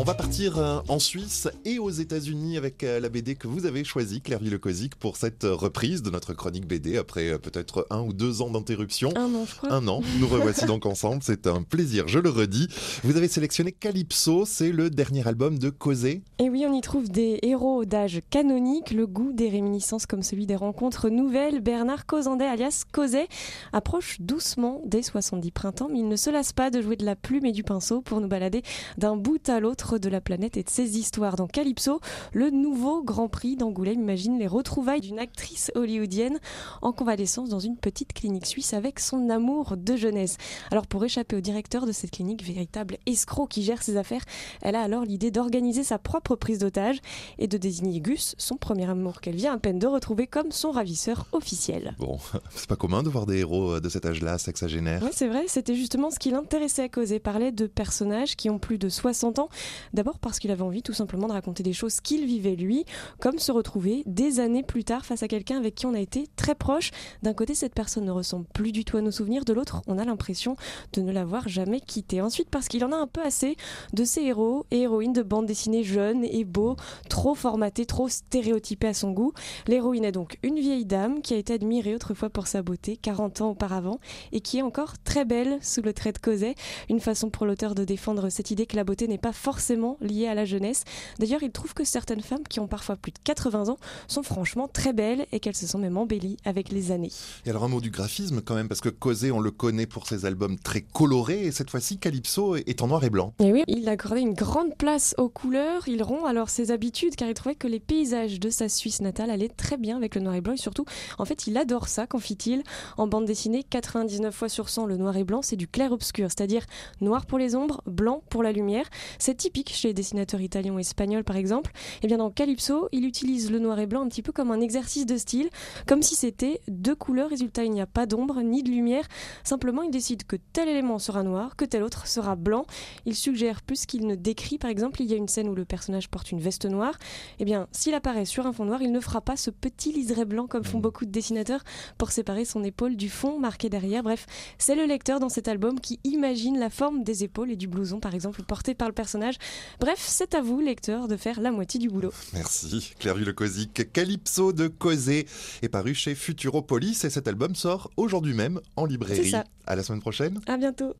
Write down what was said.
On va partir euh, en Suisse et aux États-Unis avec euh, la BD que vous avez choisie, Claire Villecozic, pour cette euh, reprise de notre chronique BD après peut-être un ou deux ans d'interruption. Un an, je crois. Un an. Nous revoici donc ensemble. C'est un plaisir, je le redis. Vous avez sélectionné Calypso, c'est le dernier album de Causé. Et oui, on y trouve des héros d'âge canonique, le goût des réminiscences comme celui des rencontres nouvelles. Bernard Causandet, alias Causet, approche doucement des 70 printemps, mais il ne se lasse pas de jouer de la plume et du pinceau pour nous balader d'un bout à l'autre de la planète et de ses histoires. Dans Calypso, le nouveau Grand Prix d'Angoulême imagine les retrouvailles d'une actrice hollywoodienne en convalescence dans une petite clinique suisse avec son amour de jeunesse. Alors pour échapper au directeur de cette clinique, véritable escroc qui gère ses affaires, elle a alors l'idée d'organiser sa propre prise d'otage et de désigner Gus, son premier amour qu'elle vient à peine de retrouver comme son ravisseur officiel. Bon, c'est pas commun de voir des héros euh, de cet âge-là, sexagénaire. Oui, c'est vrai, c'était justement ce qui l'intéressait à causer, parler de personnages qui ont plus de 60 ans, D'abord parce qu'il avait envie tout simplement de raconter des choses qu'il vivait lui, comme se retrouver des années plus tard face à quelqu'un avec qui on a été très proche. D'un côté, cette personne ne ressemble plus du tout à nos souvenirs, de l'autre, on a l'impression de ne l'avoir jamais quitté. Ensuite, parce qu'il en a un peu assez de ces héros et héroïnes de bande dessinée jeunes et beaux, trop formatés, trop stéréotypés à son goût. L'héroïne est donc une vieille dame qui a été admirée autrefois pour sa beauté, 40 ans auparavant, et qui est encore très belle sous le trait de Cosette. Une façon pour l'auteur de défendre cette idée que la beauté n'est pas forcément lié à la jeunesse. D'ailleurs, il trouve que certaines femmes qui ont parfois plus de 80 ans sont franchement très belles et qu'elles se sont même embellies avec les années. Et alors un mot du graphisme quand même, parce que Cosé, on le connaît pour ses albums très colorés, et cette fois-ci, Calypso est en noir et blanc. Et oui, il a accordé une grande place aux couleurs, il rompt alors ses habitudes, car il trouvait que les paysages de sa Suisse natale allaient très bien avec le noir et blanc, et surtout, en fait, il adore ça, confie-t-il. En bande dessinée, 99 fois sur 100, le noir et blanc, c'est du clair-obscur, c'est-à-dire noir pour les ombres, blanc pour la lumière. C'est typique chez les dessinateurs italiens ou espagnols par exemple, et eh bien dans Calypso, il utilise le noir et blanc un petit peu comme un exercice de style, comme si c'était deux couleurs, résultat il n'y a pas d'ombre ni de lumière, simplement il décide que tel élément sera noir, que tel autre sera blanc. Il suggère plus qu'il ne décrit, par exemple, il y a une scène où le personnage porte une veste noire, et eh bien s'il apparaît sur un fond noir, il ne fera pas ce petit liseré blanc comme font beaucoup de dessinateurs pour séparer son épaule du fond marqué derrière. Bref, c'est le lecteur dans cet album qui imagine la forme des épaules et du blouson par exemple porté par le personnage. Bref, c'est à vous, lecteur, de faire la moitié du boulot. Merci, Claire Cosic. Calypso de Causé est paru chez Futuropolis et cet album sort aujourd'hui même en librairie. C'est ça. À la semaine prochaine. À bientôt.